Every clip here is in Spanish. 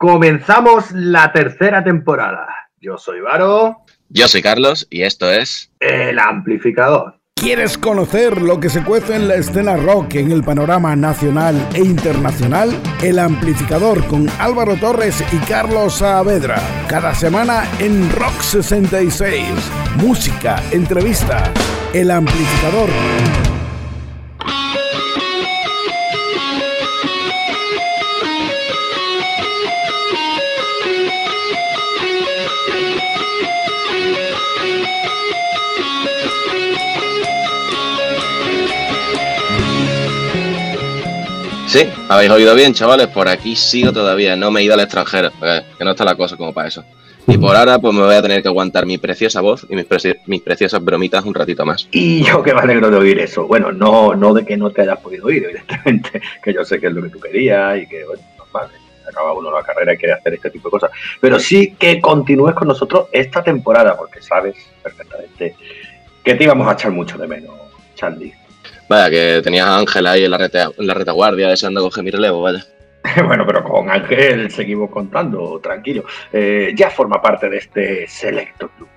Comenzamos la tercera temporada. Yo soy Varo. Yo soy Carlos y esto es El Amplificador. ¿Quieres conocer lo que se cuece en la escena rock en el panorama nacional e internacional? El Amplificador con Álvaro Torres y Carlos Saavedra. Cada semana en Rock 66. Música, entrevista. El Amplificador. Sí, habéis oído bien, chavales. Por aquí sigo todavía. No me he ido al extranjero, que no está la cosa como para eso. Y por ahora, pues me voy a tener que aguantar mi preciosa voz y mis, mis preciosas bromitas un ratito más. Y yo que me alegro de oír eso. Bueno, no, no de que no te hayas podido oír, evidentemente, que yo sé que es lo que tú querías y que, bueno, normal, acaba uno la carrera y quiere hacer este tipo de cosas. Pero sí que continúes con nosotros esta temporada, porque sabes perfectamente que te íbamos a echar mucho de menos, Charlie. Vaya, que tenías a Ángel ahí en la, en la retaguardia deseando coger mi relevo, vaya. bueno, pero con Ángel seguimos contando, tranquilo. Eh, ya forma parte de este selecto club.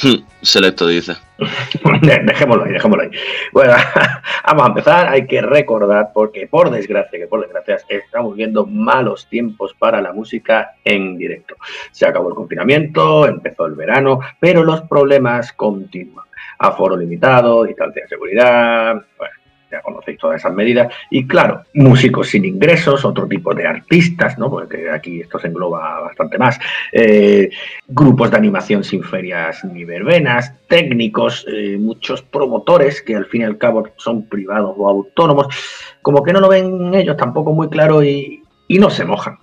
Hmm, selecto, dice. dejémoslo ahí, dejémoslo ahí. Bueno, vamos a empezar. Hay que recordar, porque por desgracia, que por desgracia, estamos viendo malos tiempos para la música en directo. Se acabó el confinamiento, empezó el verano, pero los problemas continúan aforo limitado, distancia de seguridad, bueno, ya conocéis todas esas medidas. Y claro, músicos sin ingresos, otro tipo de artistas, ¿no? Porque aquí esto se engloba bastante más. Eh, grupos de animación sin ferias ni verbenas, técnicos, eh, muchos promotores que al fin y al cabo son privados o autónomos, como que no lo ven ellos tampoco muy claro y, no se mojan.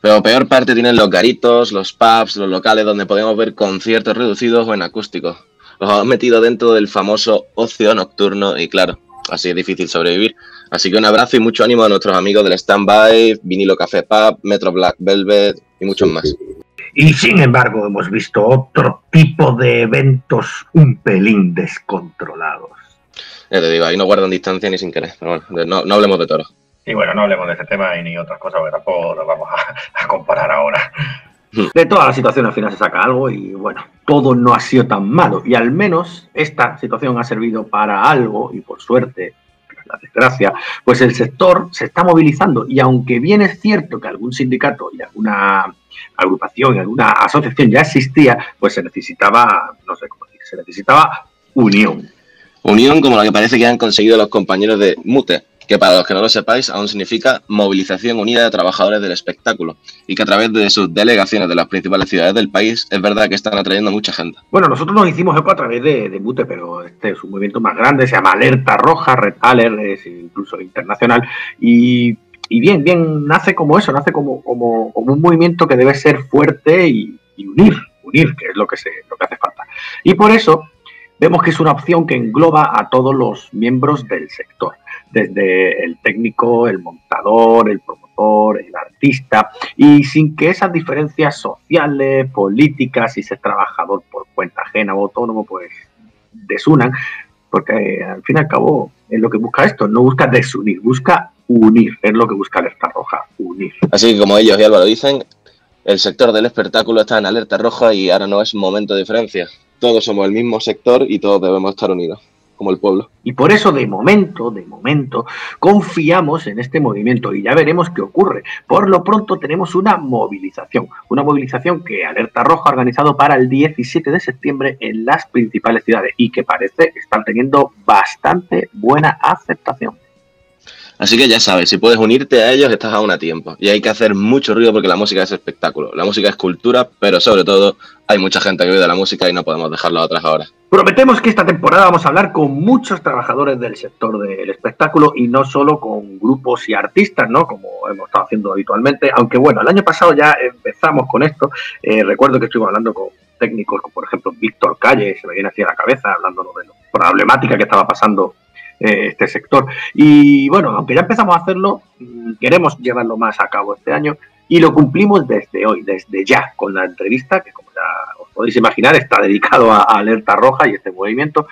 Pero peor parte tienen los garitos, los pubs, los locales donde podemos ver conciertos reducidos o en acústico los hemos metido dentro del famoso ocio nocturno y claro, así es difícil sobrevivir. Así que un abrazo y mucho ánimo a nuestros amigos del Standby, Vinilo Café Pub, Metro Black Velvet y muchos más. Y sin embargo hemos visto otro tipo de eventos un pelín descontrolados. Ya te digo, ahí no guardan distancia ni sin querer. Pero bueno, no, hablemos de toro. Y bueno, no hablemos de este tema y ni otras cosas, porque tampoco nos vamos a comparar ahora. De toda la situación al final se saca algo y bueno, todo no ha sido tan malo. Y al menos esta situación ha servido para algo y por suerte, la desgracia, pues el sector se está movilizando y aunque bien es cierto que algún sindicato y alguna agrupación y alguna asociación ya existía, pues se necesitaba, no sé cómo decir, se necesitaba unión. Unión como la que parece que han conseguido los compañeros de Mute, que para los que no lo sepáis aún significa Movilización Unida de Trabajadores del Espectáculo, y que a través de sus delegaciones de las principales ciudades del país es verdad que están atrayendo mucha gente. Bueno, nosotros nos hicimos eco a través de, de Mute, pero este es un movimiento más grande, se llama Alerta Roja, Red Alert, es incluso internacional, y, bien, bien, nace como eso, nace como, como, un movimiento que debe ser fuerte y, unir, unir, que es lo que, se, lo que hace falta. Y por eso vemos que es una opción que engloba a todos los miembros del sector desde el técnico, el montador, el promotor, el artista, y sin que esas diferencias sociales, políticas y ser trabajador por cuenta ajena o autónomo, pues desunan, porque al fin y al cabo es lo que busca esto, no busca desunir, busca unir, es lo que busca Alerta Roja, unir. Así que como ellos y Álvaro dicen, el sector del espectáculo está en alerta roja y ahora no es momento de diferencia. Todos somos el mismo sector y todos debemos estar unidos el pueblo. Y por eso de momento, de momento, confiamos en este movimiento y ya veremos qué ocurre. Por lo pronto tenemos una movilización, una movilización que Alerta Roja ha organizado para el 17 de septiembre en las principales ciudades y que parece estar teniendo bastante buena aceptación. Así que ya sabes, si puedes unirte a ellos, estás aún a tiempo. Y hay que hacer mucho ruido porque la música es espectáculo. La música es cultura, pero sobre todo hay mucha gente que vive de la música y no podemos dejarlo a otras ahora. Prometemos que esta temporada vamos a hablar con muchos trabajadores del sector del espectáculo y no solo con grupos y artistas, ¿no? Como hemos estado haciendo habitualmente. Aunque bueno, el año pasado ya empezamos con esto. Eh, recuerdo que estuvimos hablando con técnicos como por ejemplo Víctor Calle, se me viene así a la cabeza, hablando de la problemática que estaba pasando eh, este sector. Y bueno, aunque ya empezamos a hacerlo, mm, queremos llevarlo más a cabo este año y lo cumplimos desde hoy, desde ya, con la entrevista, que como ya os podéis imaginar, está dedicado a, Alerta Roja y este movimiento.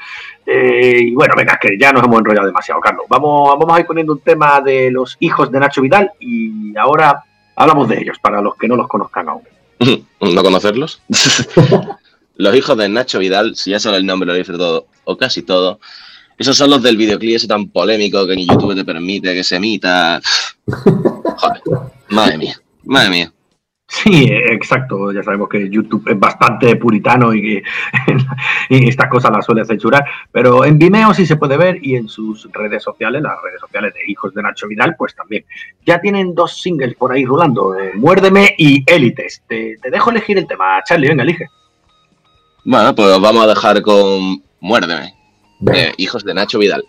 Eh, y bueno, venga, que ya nos hemos enrollado demasiado, Carlos. Vamos, vamos a ir poniendo un tema de los hijos de Nacho Vidal y ahora Hablamos de ellos, para los que no los conozcan aún. ¿No conocerlos? los hijos de Nacho Vidal, si ya solo el nombre lo dice todo, o casi todo, esos son los del videoclip ese tan polémico que ni YouTube te permite que se emita. Joder, madre mía, madre mía. Sí, exacto. Ya sabemos que YouTube es bastante puritano y que estas cosas las suele censurar. Pero en Vimeo sí se puede ver y en sus redes sociales, las redes sociales de Hijos de Nacho Vidal, pues también. Ya tienen dos singles por ahí rulando, eh, Muérdeme y Élites. Te, te, dejo elegir el tema, Charlie, venga, elige. Bueno, pues vamos a dejar con Muérdeme, de Hijos de Nacho Vidal.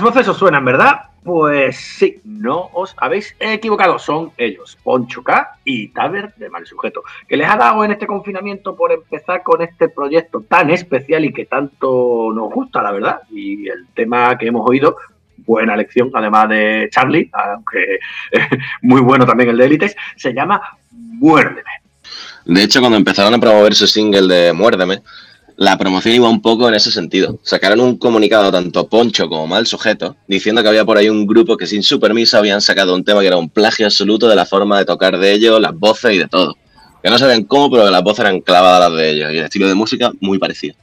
Las voces os suenan, ¿verdad? Pues sí, no os habéis equivocado, son ellos, Poncho K y Taber de Mal Sujeto, que les ha dado en este confinamiento por empezar con este proyecto tan especial y que tanto nos gusta, la verdad. Y el tema que hemos oído, buena lección, además de Charlie, aunque muy bueno también el de Élites, se llama Muérdeme. De hecho, cuando empezaron a promover su single de Muérdeme, la promoción iba un poco en ese sentido. Sacaron un comunicado tanto Poncho como Mal Sujeto, diciendo que había por ahí un grupo que sin su permiso habían sacado un tema que era un plagio absoluto de la forma de tocar de ellos, las voces y de todo. Que no sabían cómo, pero las voces eran clavadas las de ellos y el estilo de música muy parecido.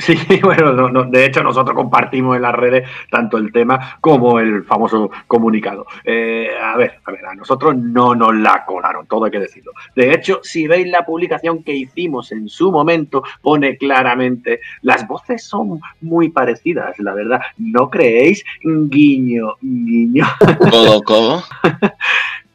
Sí, bueno, de hecho nosotros compartimos en las redes tanto el tema como el famoso comunicado. Eh, a ver, a ver, a nosotros no nos la colaron, todo hay que decirlo. De hecho, si veis la publicación que hicimos en su momento, pone claramente, las voces son muy parecidas, la verdad. ¿No creéis? Guiño, guiño. ¿Cómo, cómo?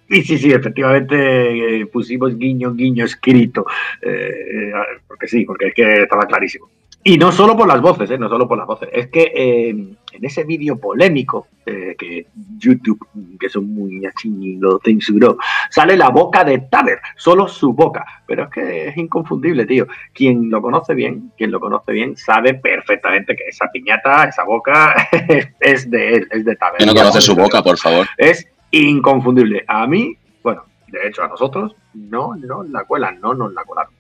Y sí, sí, efectivamente eh, pusimos guiño, guiño escrito, eh, porque sí, porque es que estaba clarísimo. Y no solo por las voces, ¿eh? no solo por las voces. Es que eh, en ese vídeo polémico eh, que YouTube, que son muy y lo censuró, sale la boca de Taber, solo su boca. Pero es que es inconfundible, tío. Quien lo conoce bien, quien lo conoce bien, sabe perfectamente que esa piñata, esa boca, es de él, es de Taber. ¿Quién no conoce su boca, por favor? Es inconfundible. A mí, bueno, de hecho a nosotros, no nos la cuelan, no nos la colaron.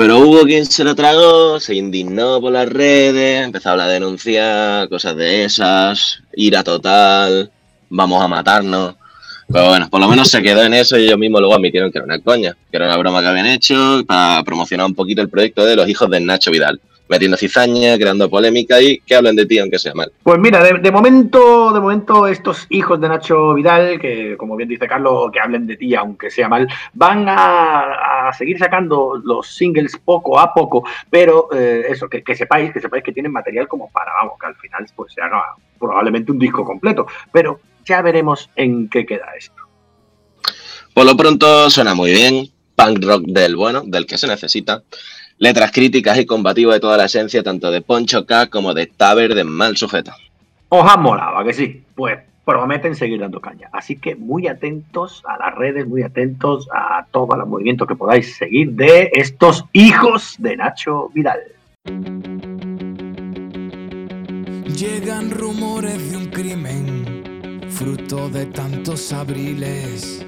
Pero hubo quien se lo tragó, se indignó por las redes, empezó a denunciar, cosas de esas, ira total, vamos a matarnos. Pero bueno, por lo menos se quedó en eso y ellos mismos luego admitieron que era una coña, que era una broma que habían hecho para promocionar un poquito el proyecto de los hijos de Nacho Vidal metiendo cizaña, creando polémica y que hablen de ti aunque sea mal. Pues mira, de, momento, de momento estos hijos de Nacho Vidal, que como bien dice Carlos, que hablen de ti aunque sea mal, van a, seguir sacando los singles poco a poco, pero eh, eso, que, sepáis, que sepáis que tienen material como para, vamos, que al final pues se haga probablemente un disco completo, pero ya veremos en qué queda esto. Por lo pronto suena muy bien, punk rock del bueno, del que se necesita letras críticas y combativas de toda la esencia, tanto de Poncho K como de Taber de Mal Sujeto. Os han molado, que sí? Pues prometen seguir dando caña. Así que muy atentos a las redes, muy atentos a todos los movimientos que podáis seguir de estos hijos de Nacho Vidal. Llegan rumores de un crimen, fruto de tantos abriles,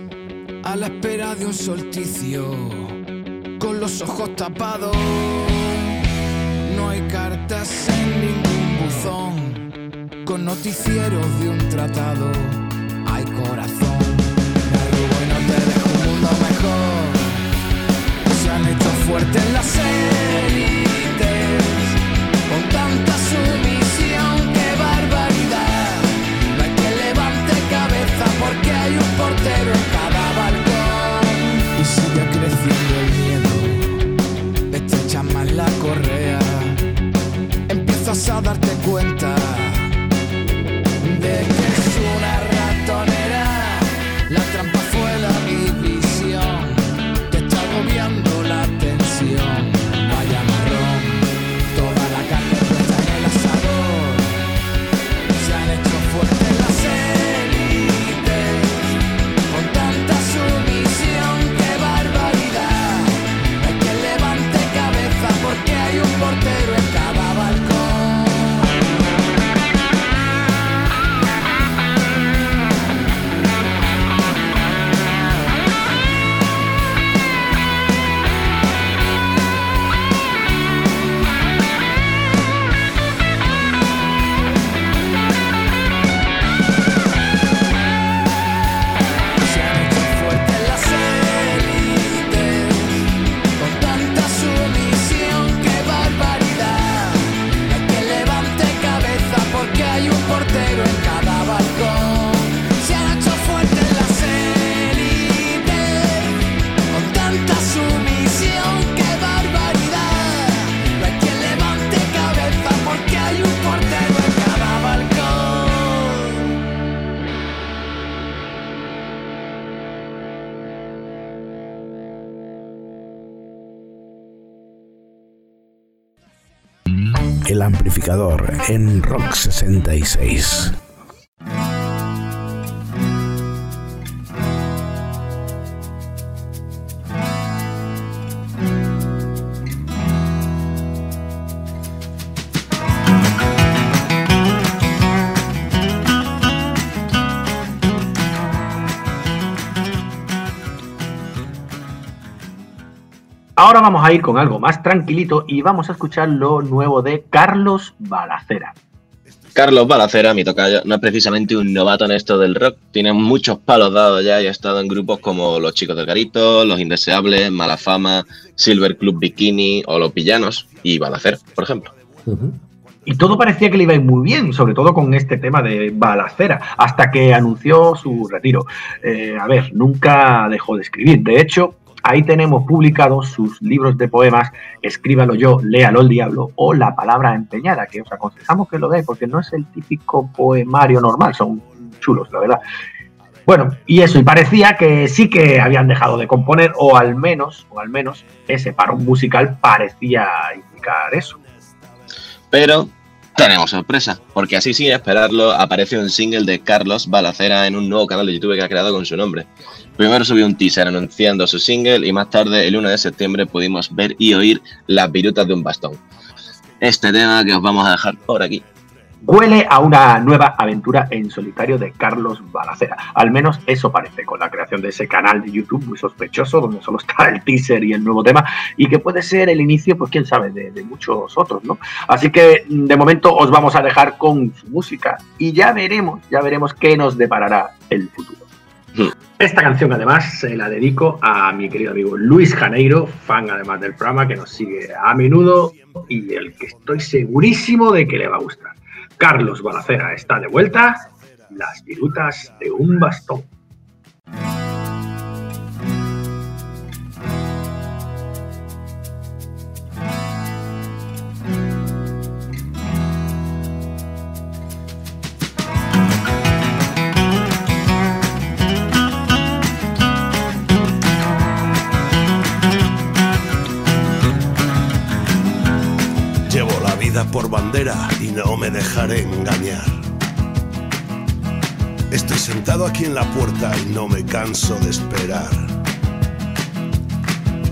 a la espera de un solsticio con los ojos tapados. No hay cartas en ningún buzón, con noticieros de un tratado. Hay corazón, algo bueno te deja un mundo mejor. Se han hecho fuertes las élites, a darte cuenta de que En Rock 66. Ahora vamos a ir con algo más tranquilito y vamos a escuchar lo nuevo de Carlos Balacera. Carlos Balacera, mi tocayo, no es precisamente un novato en esto del rock. Tiene muchos palos dados ya y ha estado en grupos como Los Chicos del Garito, Los Indeseables, Mala Fama, Silver Club Bikini o Los Villanos y Balacera, por ejemplo. Y todo parecía que le iba a ir muy bien, sobre todo con este tema de balacera, hasta que anunció su retiro. Eh, a ver, nunca dejó de escribir. De hecho, ahí tenemos publicados sus libros de poemas, Escríbalo yo, Léalo el diablo, o La palabra empeñada, que os aconsejamos que lo veáis, porque no es el típico poemario normal, son chulos, la verdad. Bueno, y eso, y parecía que sí que habían dejado de componer, o al menos, o al menos, ese parón musical parecía indicar eso. Pero tenemos sorpresa, porque así sin esperarlo aparece un single de Carlos Balacera en un nuevo canal de YouTube que ha creado con su nombre. Primero subió un teaser anunciando su single y más tarde, el 1 de septiembre, pudimos ver y oír las virutas de un bastón. Este tema que os vamos a dejar por aquí. Huele a una nueva aventura en solitario de Carlos Balacera. Al menos eso parece con la creación de ese canal de YouTube muy sospechoso, donde solo está el teaser y el nuevo tema, y que puede ser el inicio, pues quién sabe, de, de muchos otros, ¿no? Así que de momento os vamos a dejar con su música y ya veremos, ya veremos qué nos deparará el futuro. Esta canción además se la dedico a mi querido amigo Luis Janeiro, fan además del programa que nos sigue a menudo y del que estoy segurísimo de que le va a gustar. Carlos Balacera está de vuelta, las virutas de un bastón. Por bandera y no me dejaré engañar. Estoy sentado aquí en la puerta y no me canso de esperar.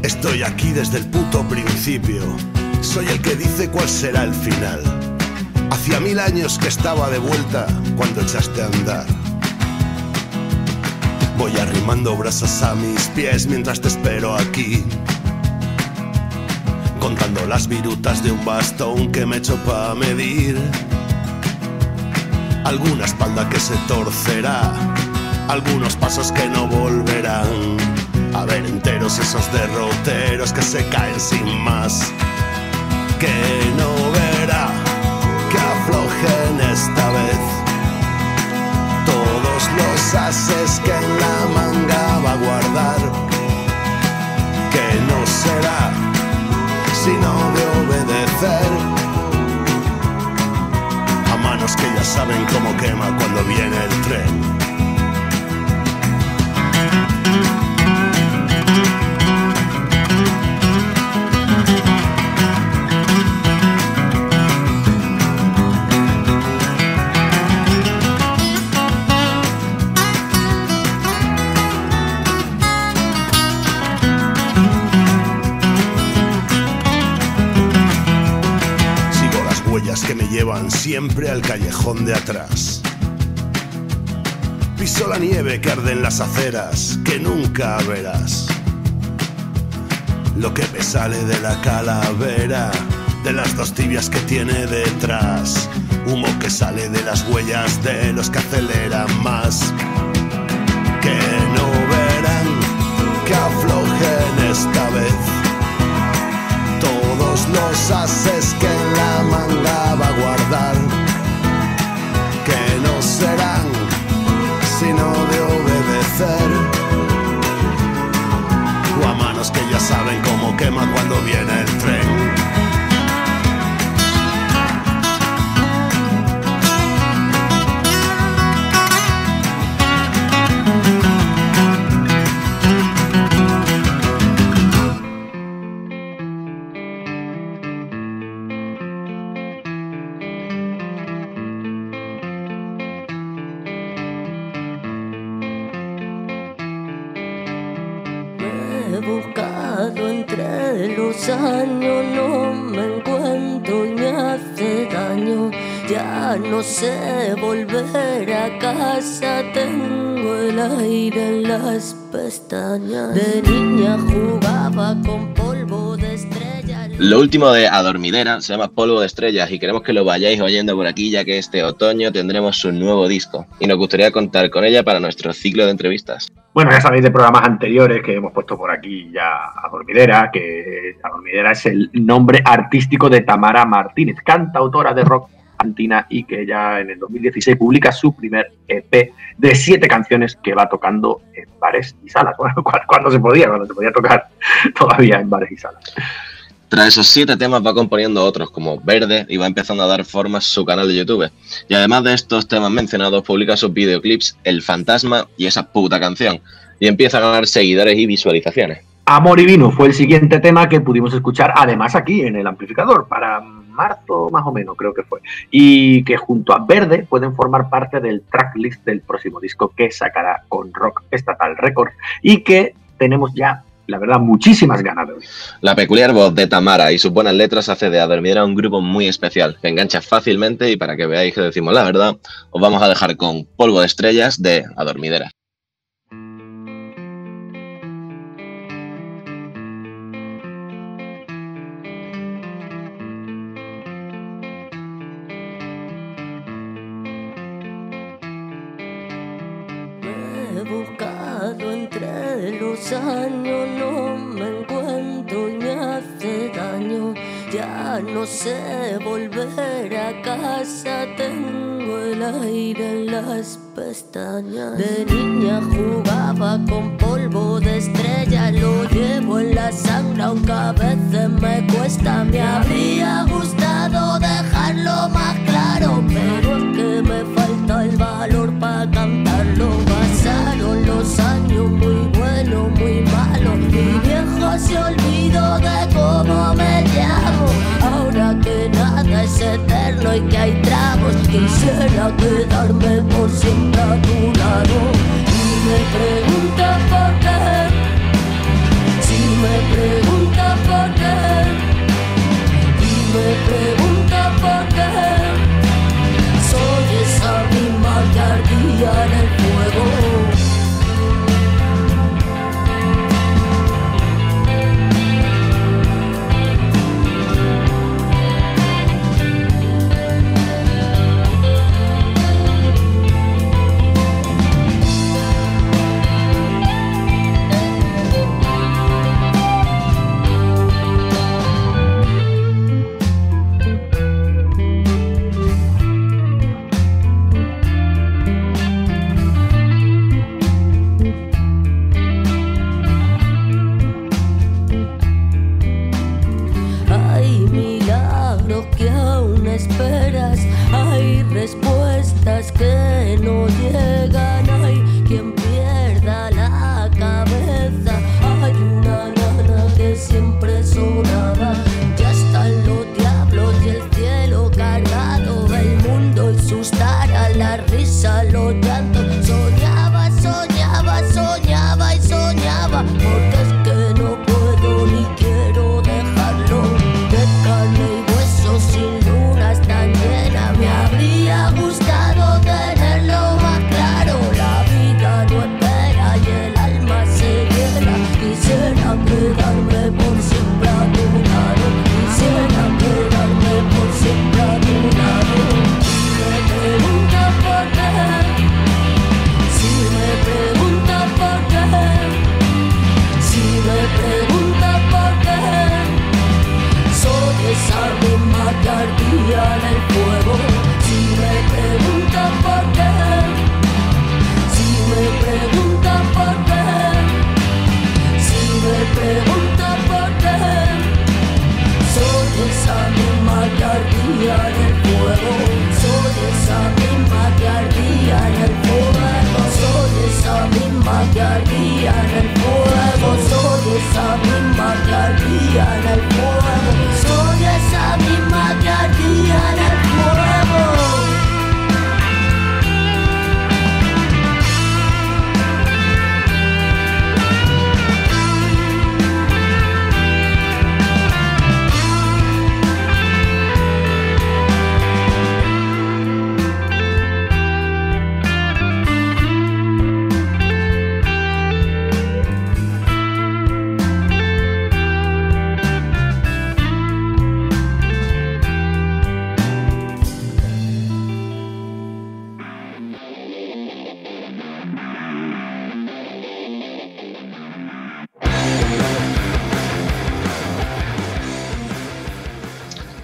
Estoy aquí desde el puto principio. Soy el que dice cuál será el final. Hacía mil años que estaba de vuelta cuando echaste a andar. Voy arrimando brasas a mis pies mientras te espero aquí contando las virutas de un bastón que me echo pa' medir. Alguna espalda que se torcerá, algunos pasos que no volverán. A ver enteros esos derroteros que se caen sin más. Que no verá, que aflojen esta vez. Todos los ases que en la manga va a guardar. Que no será sino de obedecer a manos que ya saben cómo quema cuando viene el tren. Llevan siempre al callejón de atrás. Piso la nieve que arde en las aceras, que nunca verás. Lo que me sale de la calavera, de las dos tibias que tiene detrás. Humo que sale de las huellas de los que aceleran más. Que no verán, que aflojen esta vez los haces que en la manga va guardar, que no serán sino de obedecer. O a manos que ya saben cómo quema cuando viene el tren. Sé volver a casa, tengo el aire en las pestañas. De niña jugaba con polvo de estrellas. Lo último de Adormidera se llama Polvo de Estrellas y queremos que lo vayáis oyendo por aquí ya que este otoño tendremos su nuevo disco y nos gustaría contar con ella para nuestro ciclo de entrevistas. Bueno, ya sabéis de programas anteriores que hemos puesto por aquí ya Adormidera, que Adormidera es el nombre artístico de Tamara Martínez, cantautora de rock y que ya en el 2016 publica su primer EP de siete canciones que va tocando en bares y salas. cuando se podía, cuando se podía tocar todavía en bares y salas. Tras esos siete temas va componiendo otros como Verde y va empezando a dar forma a su canal de YouTube. Y además de estos temas mencionados, publica sus videoclips El Fantasma y esa puta canción. Y empieza a ganar seguidores y visualizaciones. Amor y Vino fue el siguiente tema que pudimos escuchar además aquí en el amplificador para marzo más o menos creo que fue, y que junto a Verde pueden formar parte del tracklist del próximo disco que sacará con Rock Estatal Records y que tenemos ya la verdad, muchísimas ganas de La peculiar voz de Tamara y sus buenas letras hace de Adormidera un grupo muy especial, que engancha fácilmente y para que veáis que decimos la verdad, os vamos a dejar con Polvo de Estrellas de Adormidera. No sé volver a casa, tengo el aire en las pestañas. De niña jugaba con polvo de estrella, lo llevo en la sangre, aunque a veces me cuesta. Me habría gustado dejarlo más claro, pero es que me falta el valor para quisiera quedarme por siempre a tu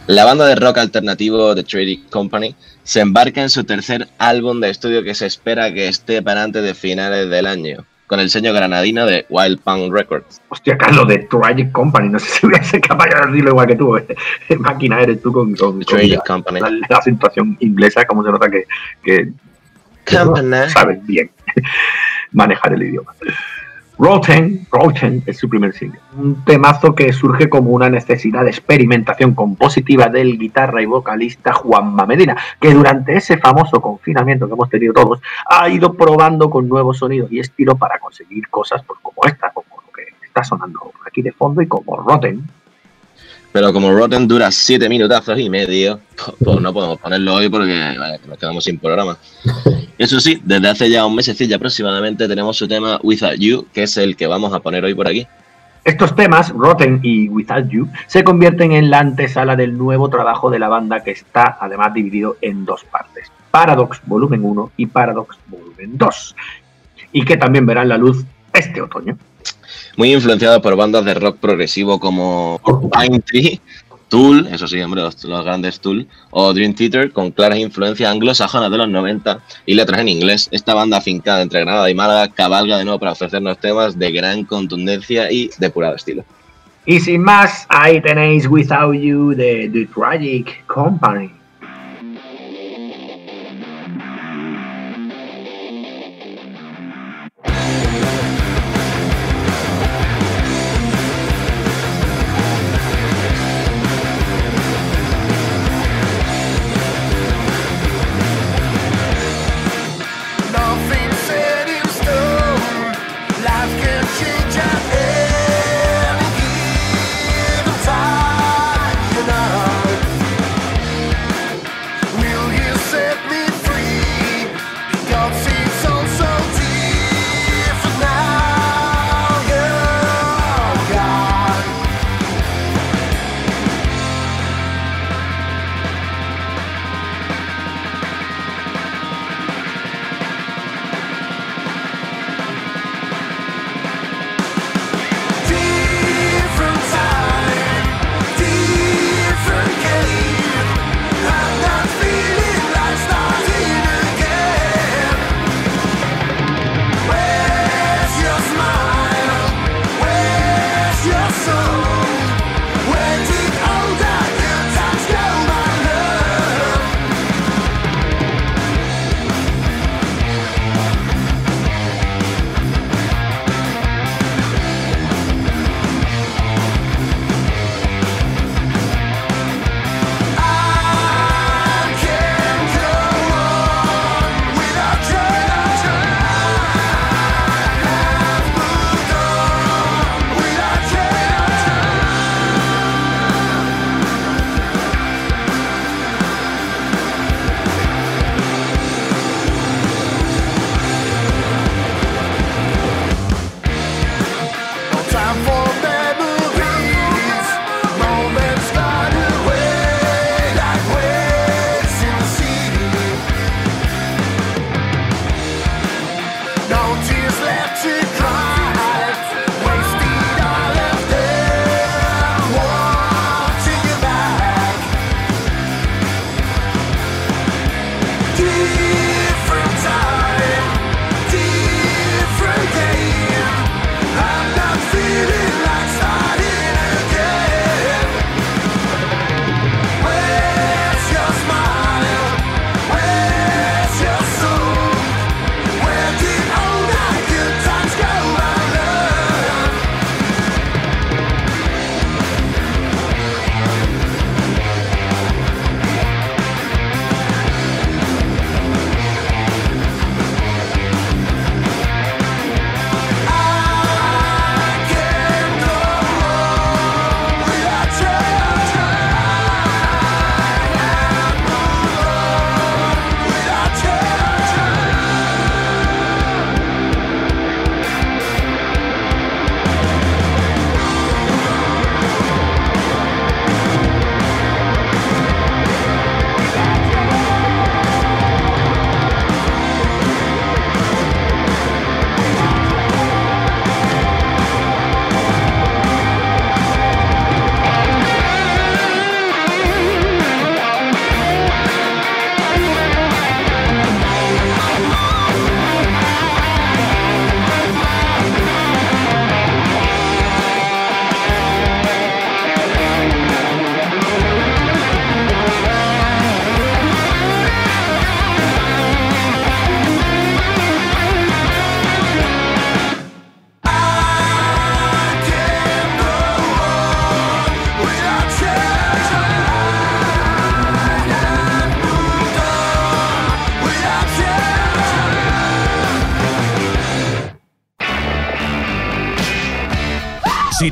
La banda de rock alternativo The Trading Company se embarca en su tercer álbum de estudio que se espera que esté para antes de finales del año, con el sello granadino de Wild Punk Records. Hostia, Carlos, de Tragic Company. No sé si voy a ser capaz de decirlo igual que tú. ¿eh? Máquina eres tú con, con, la, Company. la, la situación inglesa, como se nota que, que sabes bien manejar el idioma. Rotten, Rotten es su primer single. Un temazo que surge como una necesidad de experimentación compositiva del guitarra y vocalista Juanma Medina, que durante ese famoso confinamiento que hemos tenido todos, ha ido probando con nuevos sonidos y estilos para conseguir cosas pues, como esta, como lo que está sonando aquí de fondo y como Rotten. Pero como Rotten dura 7 minutazos y medio, pues no podemos ponerlo hoy porque vale, nos quedamos sin programa. Eso sí, desde hace ya un mesecillo aproximadamente tenemos su tema Without You, que es el que vamos a poner hoy por aquí. Estos temas, Rotten y Without You, se convierten en la antesala del nuevo trabajo de la banda que está además dividido en dos partes. Paradox Volumen 1 y Paradox Volumen 2. y que también verán la luz este otoño. Muy influenciado por bandas de rock progresivo como Pine Tree, Tool, eso sí, hombre, los, grandes Tool, o Dream Theater, con claras influencias anglosajonas de los 90 y letras en inglés. Esta banda afincada entre Granada y Málaga cabalga de nuevo para ofrecernos temas de gran contundencia y depurado estilo. Y sin más, ahí tenéis Without You de The Tragic Company.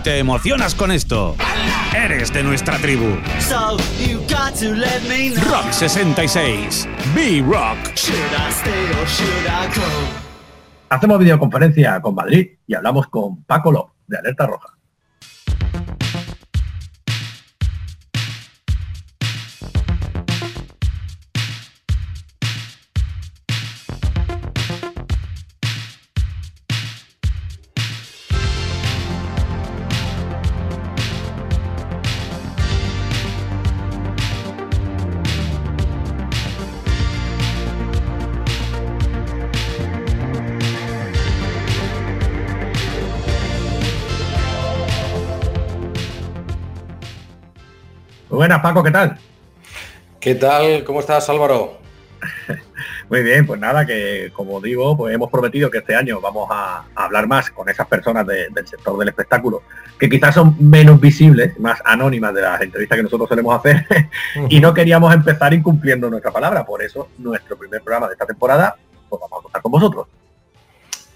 Te emocionas con esto, eres de nuestra tribu. Rock 66. B-Rock. Hacemos videoconferencia con Madrid y hablamos con Paco Lop, de Alerta Roja. Paco, ¿qué tal? ¿Qué tal? ¿Cómo estás, Álvaro? Muy bien, pues nada, que como digo, pues hemos prometido que este año vamos a, hablar más con esas personas del sector del espectáculo, que quizás son menos visibles, más anónimas de las entrevistas que nosotros solemos hacer, y no queríamos empezar incumpliendo nuestra palabra, por eso nuestro primer programa de esta temporada, pues vamos a contar con vosotros.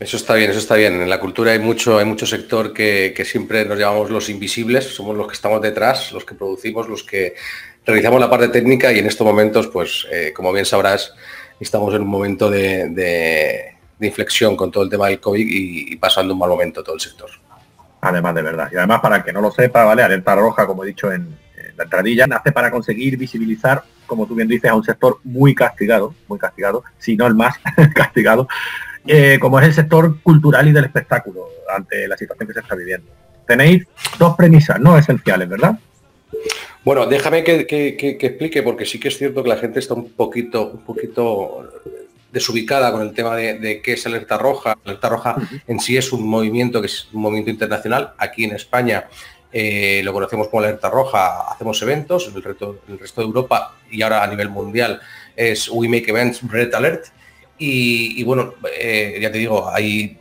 Eso está bien, eso está bien. En la cultura hay mucho, hay mucho sector que, siempre nos llamamos los invisibles, somos los que estamos detrás, los que producimos, los que realizamos la parte técnica y en estos momentos, pues eh, como bien sabrás, estamos en un momento de, inflexión con todo el tema del COVID y, pasando un mal momento todo el sector. Además, de verdad. Y además, para que no lo sepa, ¿vale? Alerta Roja, como he dicho en, en la entradilla, nace para conseguir visibilizar, como tú bien dices, a un sector muy castigado, muy castigado, si no el más castigado, eh, como es el sector cultural y del espectáculo ante la situación que se está viviendo. Tenéis dos premisas no esenciales, ¿verdad? Bueno, déjame que, explique, porque sí que es cierto que la gente está un poquito, un poquito desubicada con el tema de, qué es Alerta Roja. Alerta Roja en sí es un movimiento que es un movimiento internacional. Aquí en España eh, lo conocemos como Alerta Roja, hacemos eventos, en el, resto, el resto de Europa y ahora a nivel mundial es We Make Events Red Alert. Y, bueno, eh, ya te digo, hay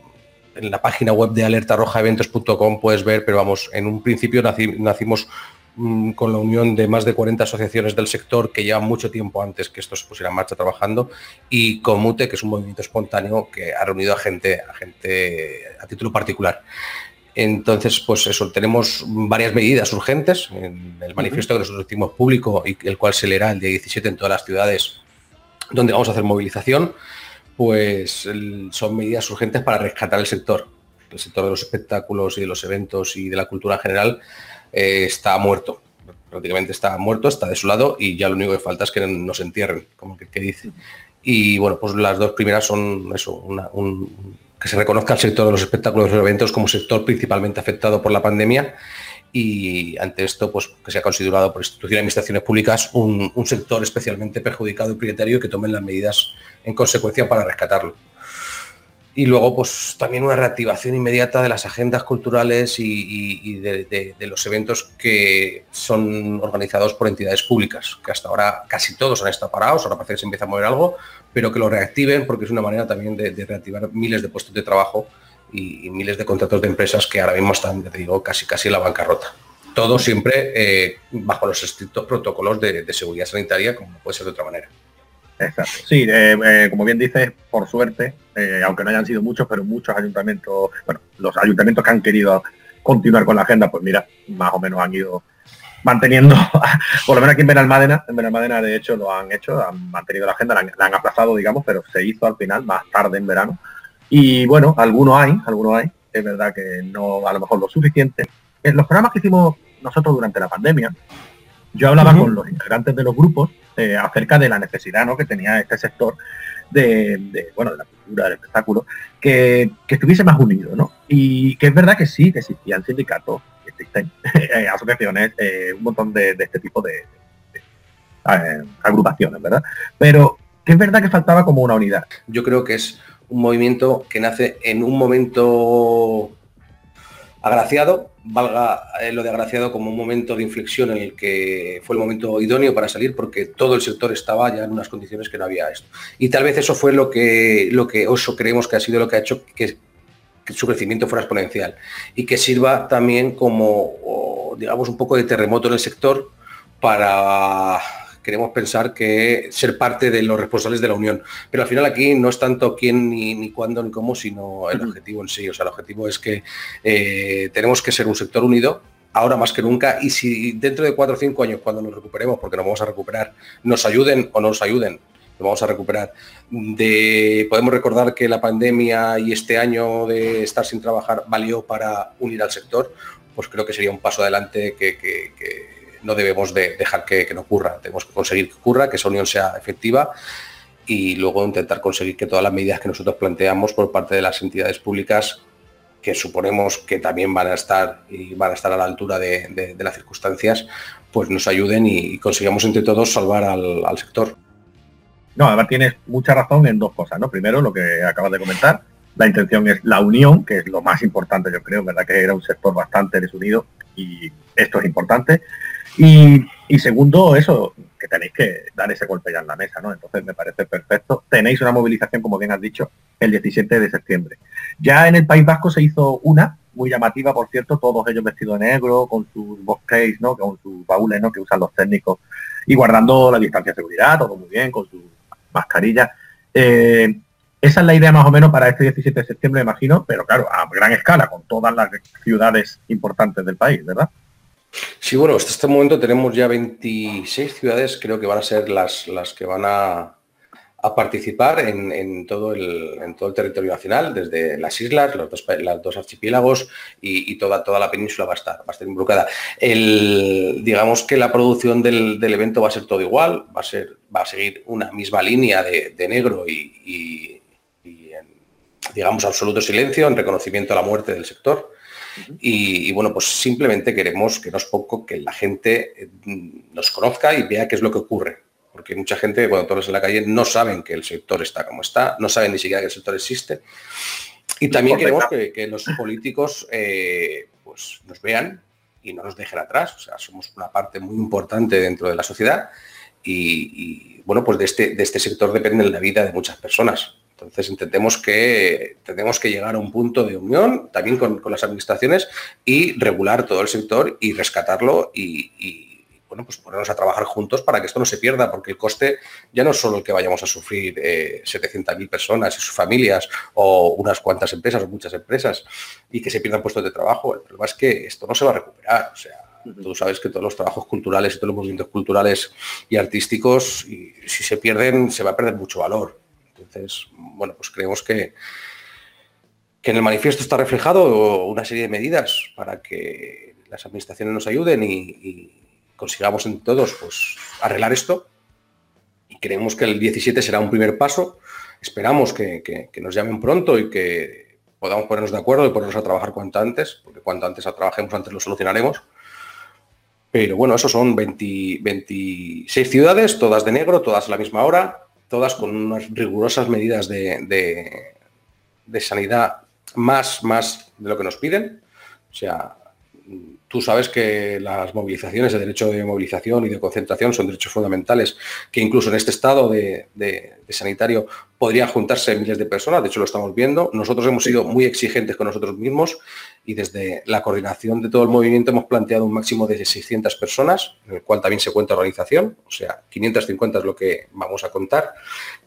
en la página web de alertarrojaeventos.com puedes ver, pero vamos, en un principio nacimos mm, con la unión de más de 40 asociaciones del sector que llevan mucho tiempo antes que esto se pusiera en marcha trabajando y Comute, que es un movimiento espontáneo que ha reunido a gente, a gente a título particular. Entonces, pues eso, tenemos varias medidas urgentes en el manifiesto que nosotros hicimos público y el cual se leerá el día 17 en todas las ciudades donde vamos a hacer movilización pues son medidas urgentes para rescatar el sector. El sector de los espectáculos y de los eventos y de la cultura en general eh, está muerto. Prácticamente está muerto, está desolado y ya lo único que falta es que nos entierren, como que, dice. Y bueno, pues las dos primeras son eso, que se reconozca el sector de los espectáculos y los eventos como sector principalmente afectado por la pandemia y ante esto, pues que se ha considerado por instituciones y administraciones públicas un, sector especialmente perjudicado y prioritario que tomen las medidas en consecuencia para rescatarlo. Y luego, pues también una reactivación inmediata de las agendas culturales y, de, los eventos que son organizados por entidades públicas, que hasta ahora casi todos han estado parados, ahora parece que se empieza a mover algo, pero que lo reactiven porque es una manera también de, reactivar miles de puestos de trabajo y, miles de contratos de empresas que ahora mismo están, te digo, casi casi en la bancarrota. Todo siempre eh, bajo los estrictos protocolos de, seguridad sanitaria, como puede ser de otra manera. Exacto. Sí, eh, eh, como bien dices, por suerte, aunque no hayan sido muchos, pero muchos ayuntamientos, bueno, los ayuntamientos que han querido continuar con la agenda, pues mira, más o menos han ido manteniendo, por lo menos aquí en Benalmádena, en Benalmádena de hecho lo han hecho, han mantenido la agenda, la han aplazado, digamos, pero se hizo al final más tarde en verano y bueno, algunos hay, algunos hay, es verdad que no a lo mejor lo suficiente. En los programas que hicimos nosotros durante la pandemia, yo hablaba con los integrantes de los grupos eh, acerca de la necesidad ¿no? que tenía este sector de, bueno, de la cultura, del espectáculo, que, estuviese más unido, ¿no? Y que es verdad que sí, que existían sindicatos, existen eh, asociaciones, eh, un montón de, este tipo de, agrupaciones, ¿verdad? Pero que es verdad que faltaba como una unidad. Yo creo que es un movimiento que nace en un momento agraciado, valga eh, lo de agraciado como un momento de inflexión en el que fue el momento idóneo para salir porque todo el sector estaba ya en unas condiciones que no había esto. Y tal vez eso fue lo que, lo que Oso creemos que ha sido lo que ha hecho que, su crecimiento fuera exponencial y que sirva también como, digamos, un poco de terremoto en el sector para queremos pensar que ser parte de los responsables de la Unión. Pero al final aquí no es tanto quién, ni, cuándo, ni cómo, sino el objetivo en sí. O sea, el objetivo es que eh, tenemos que ser un sector unido, ahora más que nunca, y si dentro de cuatro o cinco años, cuando nos recuperemos, porque nos vamos a recuperar, nos ayuden o no nos ayuden, nos vamos a recuperar. De, podemos recordar que la pandemia y este año de estar sin trabajar valió para unir al sector, pues creo que sería un paso adelante que no debemos de dejar que, no ocurra. Tenemos que conseguir que ocurra, que esa unión sea efectiva y luego intentar conseguir que todas las medidas que nosotros planteamos por parte de las entidades públicas que suponemos que también van a estar y van a estar a la altura de, las circunstancias, pues nos ayuden y, consigamos entre todos salvar al, sector. No, además tienes mucha razón en dos cosas, ¿no? Primero, lo que acabas de comentar, la intención es la unión, que es lo más importante, yo creo, ¿verdad? Que era un sector bastante desunido y esto es importante. Y, segundo, eso, que tenéis que dar ese golpe ya en la mesa, ¿no? Entonces me parece perfecto. Tenéis una movilización, como bien has dicho, el 17 de septiembre. Ya en el País Vasco se hizo una, muy llamativa, por cierto, todos ellos vestidos de negro, con sus case, ¿no? Con sus baúles, ¿no? Que usan los técnicos y guardando la distancia de seguridad, todo muy bien, con su mascarilla. Eh, esa es la idea más o menos para este 17 de septiembre, imagino, pero claro, a gran escala, con todas las ciudades importantes del país, ¿verdad? Sí, bueno, hasta este momento tenemos ya 26 ciudades, creo que van a ser las, las que van a, participar en, todo el, en todo el territorio nacional, desde las islas, los dos, dos archipiélagos y, toda, toda la península va a estar, va a estar involucrada. El, digamos que la producción del, evento va a ser todo igual, va a, ser, va a seguir una misma línea de, negro y, digamos, absoluto silencio en reconocimiento a la muerte del sector. Y, bueno, pues simplemente queremos que no es poco que la gente eh, nos conozca y vea qué es lo que ocurre. Porque mucha gente, cuando todos en la calle, no saben que el sector está como está, no saben ni siquiera que el sector existe. Y también queremos que, los políticos eh, pues nos vean y no nos dejen atrás. O sea, somos una parte muy importante dentro de la sociedad y, bueno, pues de este, de este sector depende la vida de muchas personas. Entonces entendemos que tenemos que llegar a un punto de unión también con, las administraciones y regular todo el sector y rescatarlo y, bueno, pues ponernos a trabajar juntos para que esto no se pierda, porque el coste ya no es solo el que vayamos a sufrir eh, 700.000 personas y sus familias o unas cuantas empresas o muchas empresas y que se pierdan puestos de trabajo. El problema es que esto no se va a recuperar. O sea, tú sabes que todos los trabajos culturales y todos los movimientos culturales y artísticos, y si se pierden, se va a perder mucho valor. Entonces, bueno, pues creemos que, que en el manifiesto está reflejado una serie de medidas para que las administraciones nos ayuden y, consigamos en todos pues, arreglar esto. Y creemos que el 17 será un primer paso. Esperamos que, nos llamen pronto y que podamos ponernos de acuerdo y ponernos a trabajar cuanto antes, porque cuanto antes trabajemos, antes lo solucionaremos. Pero bueno, eso son 26 ciudades, todas de negro, todas a la misma hora, todas con unas rigurosas medidas de, sanidad más, más de lo que nos piden. O sea, tú sabes que las movilizaciones, el derecho de movilización y de concentración son derechos fundamentales que incluso en este estado de, sanitario podrían juntarse miles de personas, de hecho lo estamos viendo. Nosotros hemos sido muy exigentes con nosotros mismos y desde la coordinación de todo el movimiento hemos planteado un máximo de 600 personas, en el cual también se cuenta organización, o sea, 550 es lo que vamos a contar,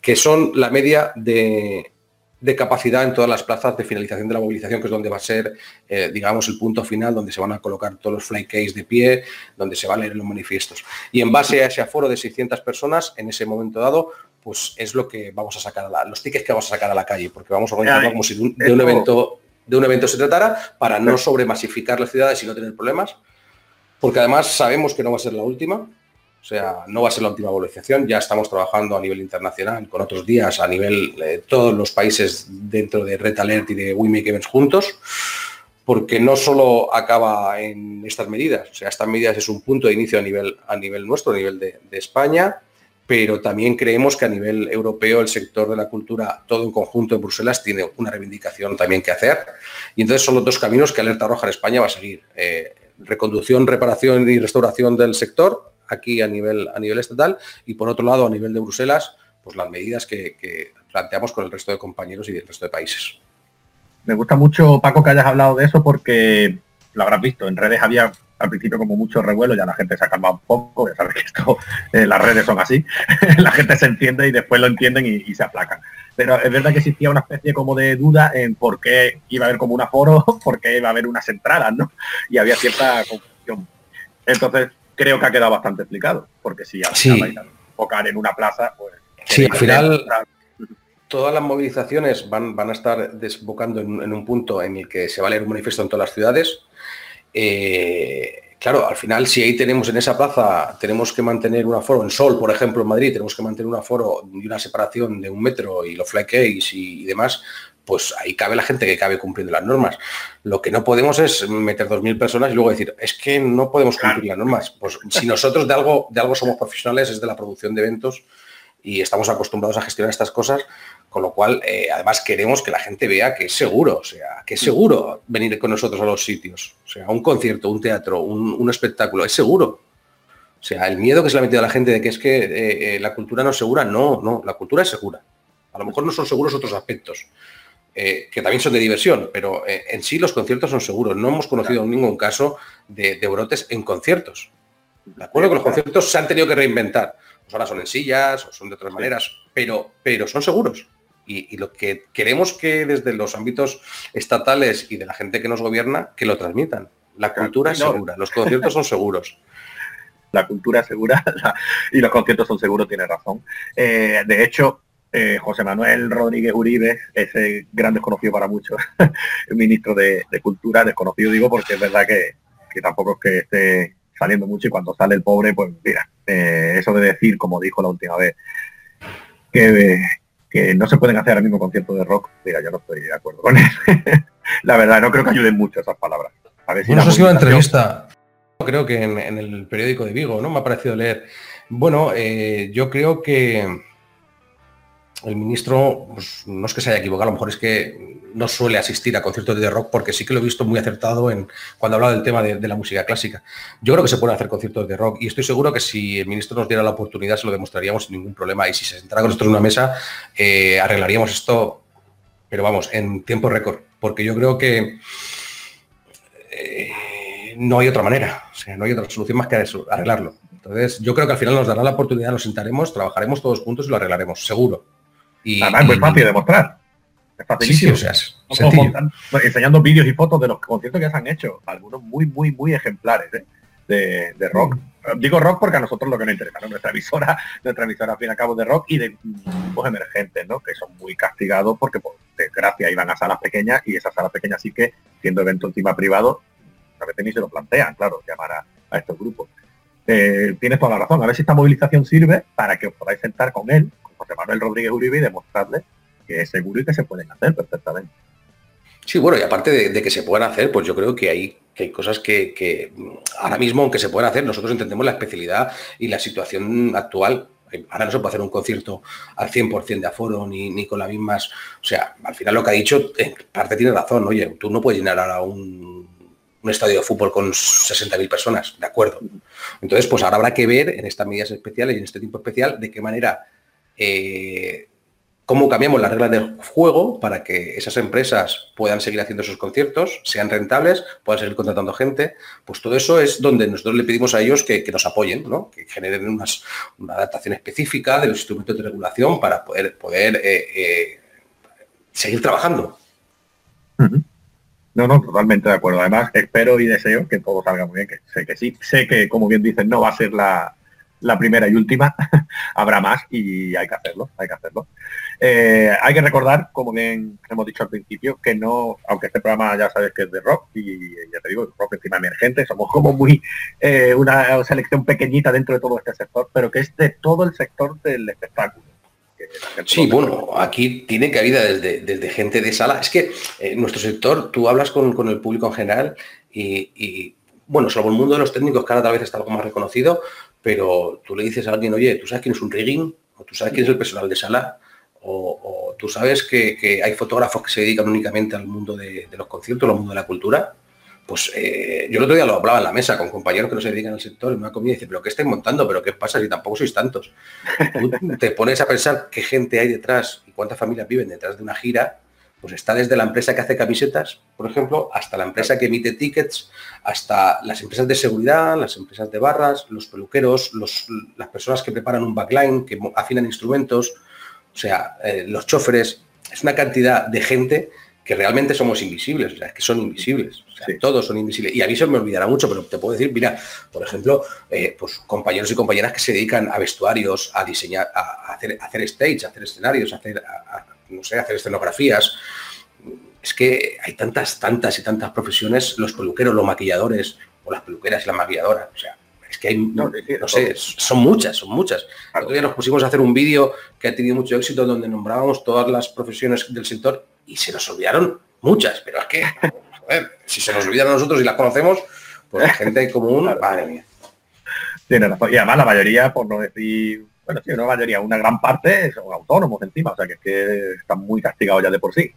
que son la media de de capacidad en todas las plazas de finalización de la movilización, que es donde va a ser, eh, digamos, el punto final, donde se van a colocar todos los fly case de pie, donde se va a leer los manifiestos. Y en base a ese aforo de 600 personas, en ese momento dado, pues es lo que vamos a sacar, a la, los tickets que vamos a sacar a la calle, porque vamos a organizarlo como si de un, evento, de un evento se tratara, para no sobremasificar las ciudades y no tener problemas, porque además sabemos que no va a ser la última, o sea, no va a ser la última movilización, ya estamos trabajando a nivel internacional con otros días, a nivel de eh, todos los países dentro de Red Alert y de We Make Events juntos, porque no solo acaba en estas medidas, o sea, estas medidas es un punto de inicio a nivel, a nivel nuestro, a nivel de, España, pero también creemos que a nivel europeo el sector de la cultura, todo en conjunto en Bruselas, tiene una reivindicación también que hacer. Y entonces son los dos caminos que Alerta Roja en España va a seguir. Eh, reconducción, reparación y restauración del sector aquí a nivel, a nivel estatal y por otro lado a nivel de Bruselas, pues las medidas que, planteamos con el resto de compañeros y del resto de países. Me gusta mucho, Paco, que hayas hablado de eso porque lo habrás visto, en redes había al principio como mucho revuelo, ya la gente se ha calmado un poco, ya sabes que esto, eh, las redes son así, la gente se entiende y después lo entienden y, se aplacan. Pero es verdad que existía una especie como de duda en por qué iba a haber como un aforo, por qué iba a haber unas entradas, ¿no? Y había cierta confusión. Entonces, creo que ha quedado bastante explicado, porque si al final a enfocar en una plaza, pues... Sí, al final todas las movilizaciones van, van a estar desbocando en, un punto en el que se va a leer un manifiesto en todas las ciudades. Eh, claro, al final si ahí tenemos en esa plaza, tenemos que mantener un aforo, en Sol, por ejemplo, en Madrid, tenemos que mantener un aforo y una separación de un metro y los fly y demás, pues ahí cabe la gente que cabe cumpliendo las normas. Lo que no podemos es meter 2.000 personas y luego decir, es que no podemos cumplir las normas. Pues si nosotros de algo, de algo somos profesionales es de la producción de eventos y estamos acostumbrados a gestionar estas cosas, con lo cual eh, además queremos que la gente vea que es seguro, o sea, que es seguro venir con nosotros a los sitios. O sea, un concierto, un teatro, un, espectáculo, es seguro. O sea, el miedo que se le ha metido a la gente de que es que eh, eh, la cultura no es segura, no, no, la cultura es segura. A lo mejor no son seguros otros aspectos, eh, que también son de diversión, pero en sí los conciertos son seguros. No hemos conocido ningún caso de, brotes en conciertos. De acuerdo que los conciertos se han tenido que reinventar. Pues ahora son en sillas o son de otras maneras, pero, pero son seguros. Y, y, lo que queremos que desde los ámbitos estatales y de la gente que nos gobierna, que lo transmitan. La cultura es segura, los conciertos son seguros la cultura segura y los conciertos son seguros, tiene razón. Eh, de hecho, eh, José Manuel Rodríguez Uribe, ese gran desconocido para muchos, el ministro de, Cultura, desconocido digo porque es verdad que, tampoco es que esté saliendo mucho y cuando sale el pobre, pues mira, eh, eso de decir, como dijo la última vez, que, que no se pueden hacer ahora mismo conciertos de rock, mira, yo no estoy de acuerdo con él. la verdad, no creo que ayuden mucho esas palabras. A ver si bueno, eso ha sido una entrevista creo que en, el periódico de Vigo, ¿no? Me ha parecido leer. Bueno, eh, yo creo que el ministro, pues, no es que se haya equivocado, a lo mejor es que no suele asistir a conciertos de rock porque sí que lo he visto muy acertado en cuando hablaba del tema de, la música clásica. Yo creo que se pueden hacer conciertos de rock y estoy seguro que si el ministro nos diera la oportunidad se lo demostraríamos sin ningún problema y si se sentara con nosotros en una mesa eh, arreglaríamos esto, pero vamos, en tiempo récord, porque yo creo que... Eh, no hay otra manera, o sea, no hay otra solución más que arreglarlo. Entonces, yo creo que al final nos dará la oportunidad, nos sentaremos, trabajaremos todos juntos y lo arreglaremos, seguro. Y, Además, es muy fácil de demostrar. Es facilísimo. Sí, o sea, enseñando vídeos y fotos de los conciertos que se han hecho, algunos muy, muy, muy ejemplares ¿eh? de, rock. Digo rock porque a nosotros lo que nos interesa, nuestra emisora, nuestra emisora al fin y al cabo de rock y de grupos emergentes, ¿no? que son muy castigados porque por desgracia iban a salas pequeñas y esas salas pequeñas sí que, siendo evento encima privado, a veces ni se lo plantean, claro, llamar a, estos grupos. Eh, tienes toda la razón, a ver si esta movilización sirve para que os podáis sentar con él, José Manuel Rodríguez Uribe, y demostrarle que es seguro y que se pueden hacer perfectamente. Sí, bueno, y aparte de, que se puedan hacer, pues yo creo que hay, que hay cosas que, que, ahora mismo, aunque se puedan hacer, nosotros entendemos la especialidad y la situación actual. Ahora no se puede hacer un concierto al 100% de aforo ni, ni con las mismas... O sea, al final lo que ha dicho, en parte tiene razón. Oye, tú no puedes llenar ahora un, un estadio de fútbol con 60.000 personas, ¿de acuerdo? Entonces, pues ahora habrá que ver en estas medidas especiales y en este tiempo especial de qué manera, eh, cómo cambiamos las reglas del juego para que esas empresas puedan seguir haciendo sus conciertos, sean rentables, puedan seguir contratando gente. Pues todo eso es donde nosotros le pedimos a ellos que, nos apoyen, ¿no? que generen una adaptación específica de los instrumentos de regulación para poder, poder eh, eh, seguir trabajando. No, no, totalmente de acuerdo. Además, espero y deseo que todo salga muy bien, que sé que sí. Sé que, como bien dicen, no va a ser la, primera y última. Habrá más y hay que hacerlo, hay que hacerlo. Eh, hay que recordar, como bien hemos dicho al principio, que no, aunque este programa ya sabes que es de rock y ya te digo, rock encima emergente, somos como muy eh, una selección pequeñita dentro de todo este sector, pero que es de todo el sector del espectáculo Sí, bueno, aquí tiene cabida desde, desde gente de sala. Es que en eh, nuestro sector, tú hablas con, el público en general y, bueno, salvo el mundo de los técnicos, que ahora tal vez está algo más reconocido, pero tú le dices a alguien, oye, ¿tú sabes quién es un rigging? ¿O tú sabes quién es el personal de sala? ¿O, tú sabes que, hay fotógrafos que se dedican únicamente al mundo de, de los conciertos, al mundo de la cultura? Pues eh, yo el otro día lo hablaba en la mesa con compañeros que no se dedican al sector y me ha comido y dice, pero ¿qué estáis montando? ¿Pero qué pasa si tampoco sois tantos? te pones a pensar qué gente hay detrás y cuántas familias viven detrás de una gira, pues está desde la empresa que hace camisetas, por ejemplo, hasta la empresa que emite tickets, hasta las empresas de seguridad, las empresas de barras, los peluqueros, las personas que preparan un backline, que afinan instrumentos, o sea, eh, los choferes, es una cantidad de gente que realmente somos invisibles, o sea, que son invisibles, o sea, todos son invisibles. Y a mí se me olvidará mucho, pero te puedo decir, mira, por ejemplo, eh, pues compañeros y compañeras que se dedican a vestuarios, a diseñar, a hacer, hacer stage, a hacer escenarios, a hacer, no sé, hacer escenografías. Es que hay tantas, tantas y tantas profesiones, los peluqueros, los maquilladores, o las peluqueras y las maquilladoras, o sea, es que hay, no, sé, son muchas, son muchas. Todavía nos pusimos a hacer un vídeo que ha tenido mucho éxito donde nombrábamos todas las profesiones del sector y se nos olvidaron muchas, pero es que, si se nos olvidan a nosotros y las conocemos, pues la gente común, madre mía. Tiene razón. Y además la mayoría, por no decir, bueno, sí, una mayoría, una gran parte son autónomos encima, o sea que es que están muy castigados ya de por sí.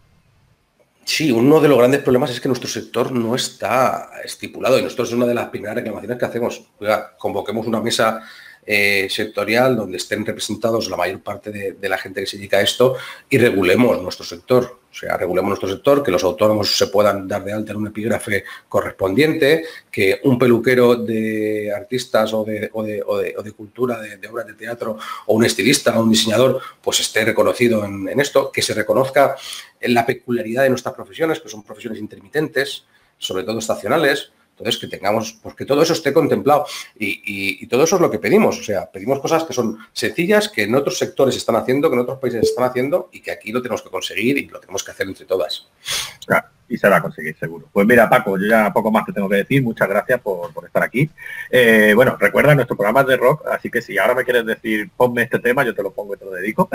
Sí, uno de los grandes problemas es que nuestro sector no está estipulado y nosotros es una de las primeras reclamaciones que hacemos. convoquemos una mesa eh, sectorial donde estén representados la mayor parte de, la gente que se dedica a esto y regulemos nuestro sector. O sea, regulemos nuestro sector, que los autónomos se puedan dar de alta en un epígrafe correspondiente, que un peluquero de artistas o de, cultura, de, obras de teatro, o un estilista o un diseñador, pues esté reconocido en, en esto, que se reconozca en la peculiaridad de nuestras profesiones, que son profesiones intermitentes, sobre todo estacionales, entonces, que tengamos, pues que todo eso esté contemplado. Y, todo eso es lo que pedimos. O sea, pedimos cosas que son sencillas, que en otros sectores están haciendo, que en otros países están haciendo y que aquí lo tenemos que conseguir y lo tenemos que hacer entre todas. Y se va a conseguir seguro. Pues mira, Paco, yo ya poco más te tengo que decir. Muchas gracias por, estar aquí. Eh, bueno, recuerda nuestro programa de rock, así que si ahora me quieres decir, ponme este tema, yo te lo pongo y te lo dedico.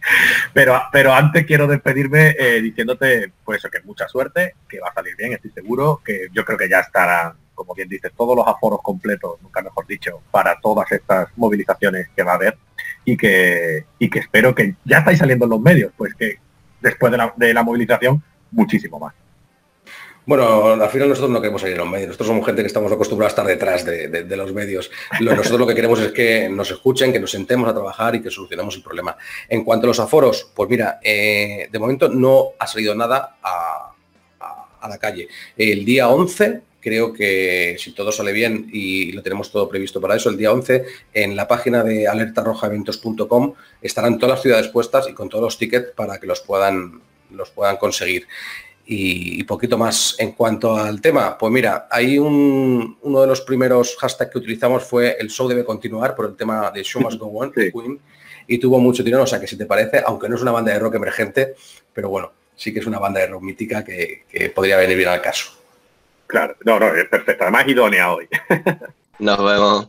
pero, pero antes quiero despedirme eh, diciéndote, pues eso, que mucha suerte, que va a salir bien, estoy seguro, que yo creo que ya estará como bien dices, todos los aforos completos, nunca mejor dicho, para todas estas movilizaciones que va a haber y que, y que espero que ya estáis saliendo en los medios, pues que después de la, movilización, muchísimo más. Bueno, al final nosotros no queremos salir en los medios. Nosotros somos gente que estamos acostumbrados a estar detrás de, los medios. nosotros lo que queremos es que nos escuchen, que nos sentemos a trabajar y que solucionemos el problema. En cuanto a los aforos, pues mira, eh, de momento no ha salido nada a, a la calle. El día 11 creo que si todo sale bien y lo tenemos todo previsto para eso, el día 11 en la página de alertarrojaeventos.com estarán todas las ciudades puestas y con todos los tickets para que los puedan, los puedan conseguir. Y, poquito más en cuanto al tema, pues mira, hay un, uno de los primeros hashtags que utilizamos fue el show debe continuar por el tema de Show Must Go On, Queen, y tuvo mucho tirón, o sea que si te parece, aunque no es una banda de rock emergente, pero bueno, sí que es una banda de rock mítica que podría venir bien al caso. Claro, no, no, es perfecto. Además, idónea hoy. Nos vemos.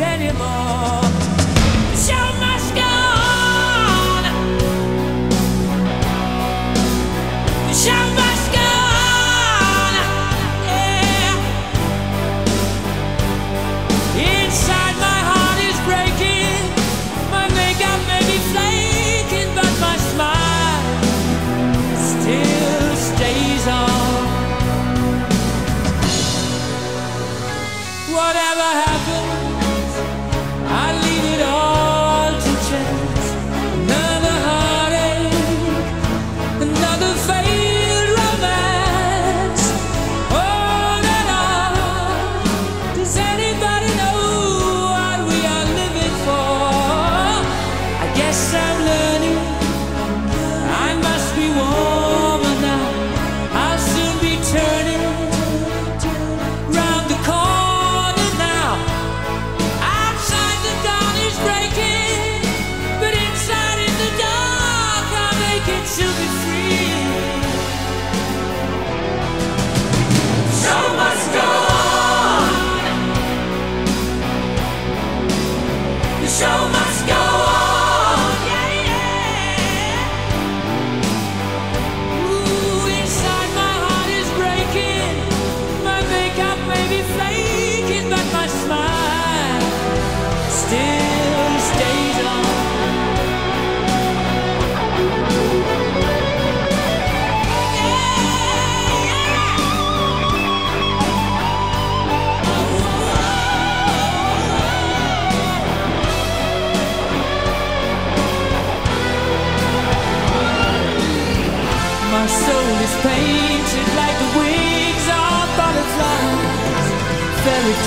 anymore?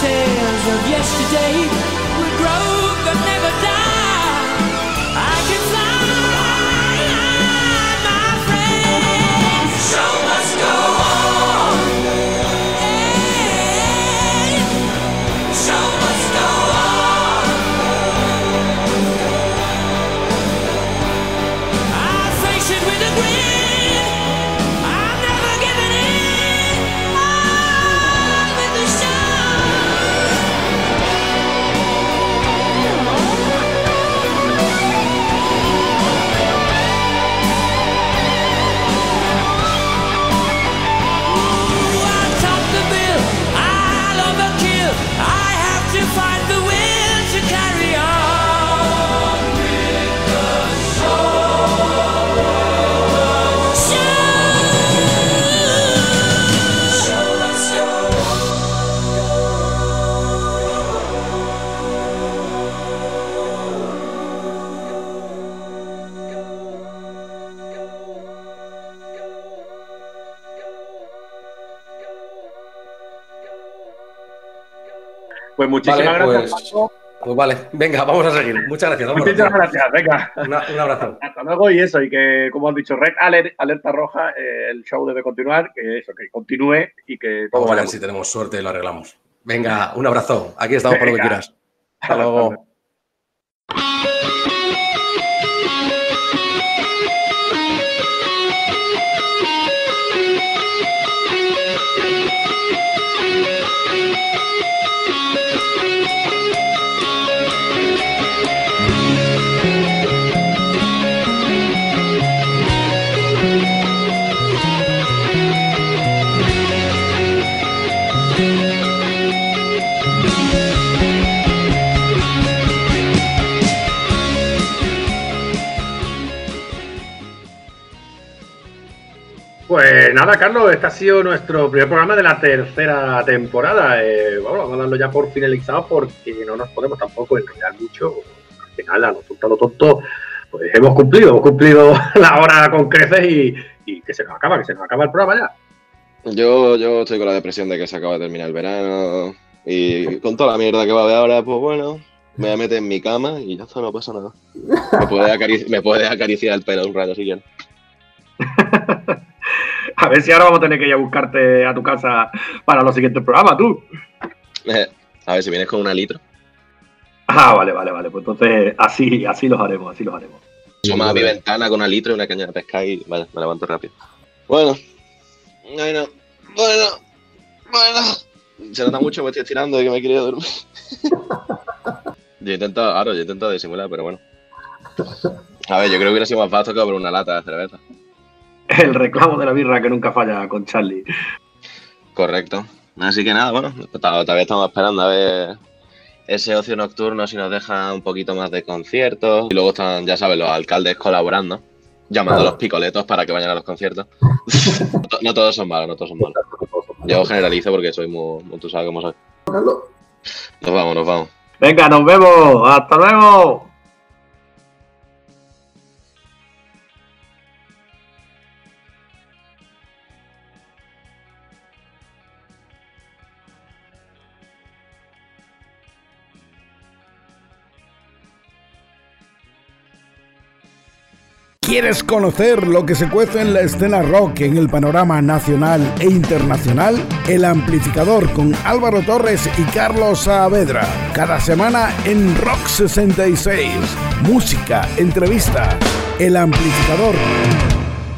Tales of yesterday. Will grow but Pues muchísimas Vale, gracias. pues, Paco. pues vale, venga, vamos a seguir. Muchas gracias. Muchísimas gracias, venga. Una- un abrazo. Hasta luego y eso, y que como han dicho, Red Alert, alerta roja, eh, el show debe continuar, que eso, que continúe y que todo Vamos a vaya ver si tenemos suerte lo arreglamos. Venga, un abrazo. Aquí estamos por lo que Venga. quieras. Hasta luego. Pues nada, Carlos, este ha sido nuestro primer programa de la tercera temporada. Eh, bueno, vamos a darlo ya por finalizado porque no nos podemos tampoco enrollar mucho. Al final, a lo tonto, a lo tonto, pues hemos cumplido, hemos cumplido la hora con creces y, y que se nos acaba, que se nos acaba el programa ya. Yo, yo estoy con la depresión de que se acaba de terminar el verano y con toda la mierda que va a haber ahora, pues bueno, me voy a meter en mi cama y ya está, no pasa nada. Me puedes acarici- me puedes acariciar el pelo un rato si quieres. A ver si ahora vamos a tener que ir a buscarte a tu casa para los siguientes programas, tú. A ver si vienes con una litro. Ah, vale, vale, vale. Pues entonces así, así los haremos, así los haremos. Asoma a mi ventana con una litro y una caña de pesca y vaya, me levanto rápido. Bueno, bueno, bueno, bueno. Se nota mucho, me estoy estirando y que me quiero dormir. Yo intento, claro, yo intento disimular, pero bueno. A ver, yo creo que hubiera sido más vasto que por una lata de cerveza. El reclamo de la birra que nunca falla con Charlie. Correcto. Así que nada, bueno, to- todavía estamos esperando a ver ese ocio nocturno si nos deja un poquito más de conciertos. Y luego están, ya sabes, los alcaldes colaborando, llamando a los picoletos para que vayan a los conciertos. no, to- no todos son malos, no todos son malos. Yo generalizo porque soy muy, muy- tú sabes cómo soy. Nos vamos, nos vamos. Venga, nos vemos. Hasta luego. ¿Quieres conocer lo que se cuece en la escena rock en el panorama nacional e internacional? El amplificador con Álvaro Torres y Carlos Saavedra. Cada semana en Rock 66. Música, entrevista. El amplificador.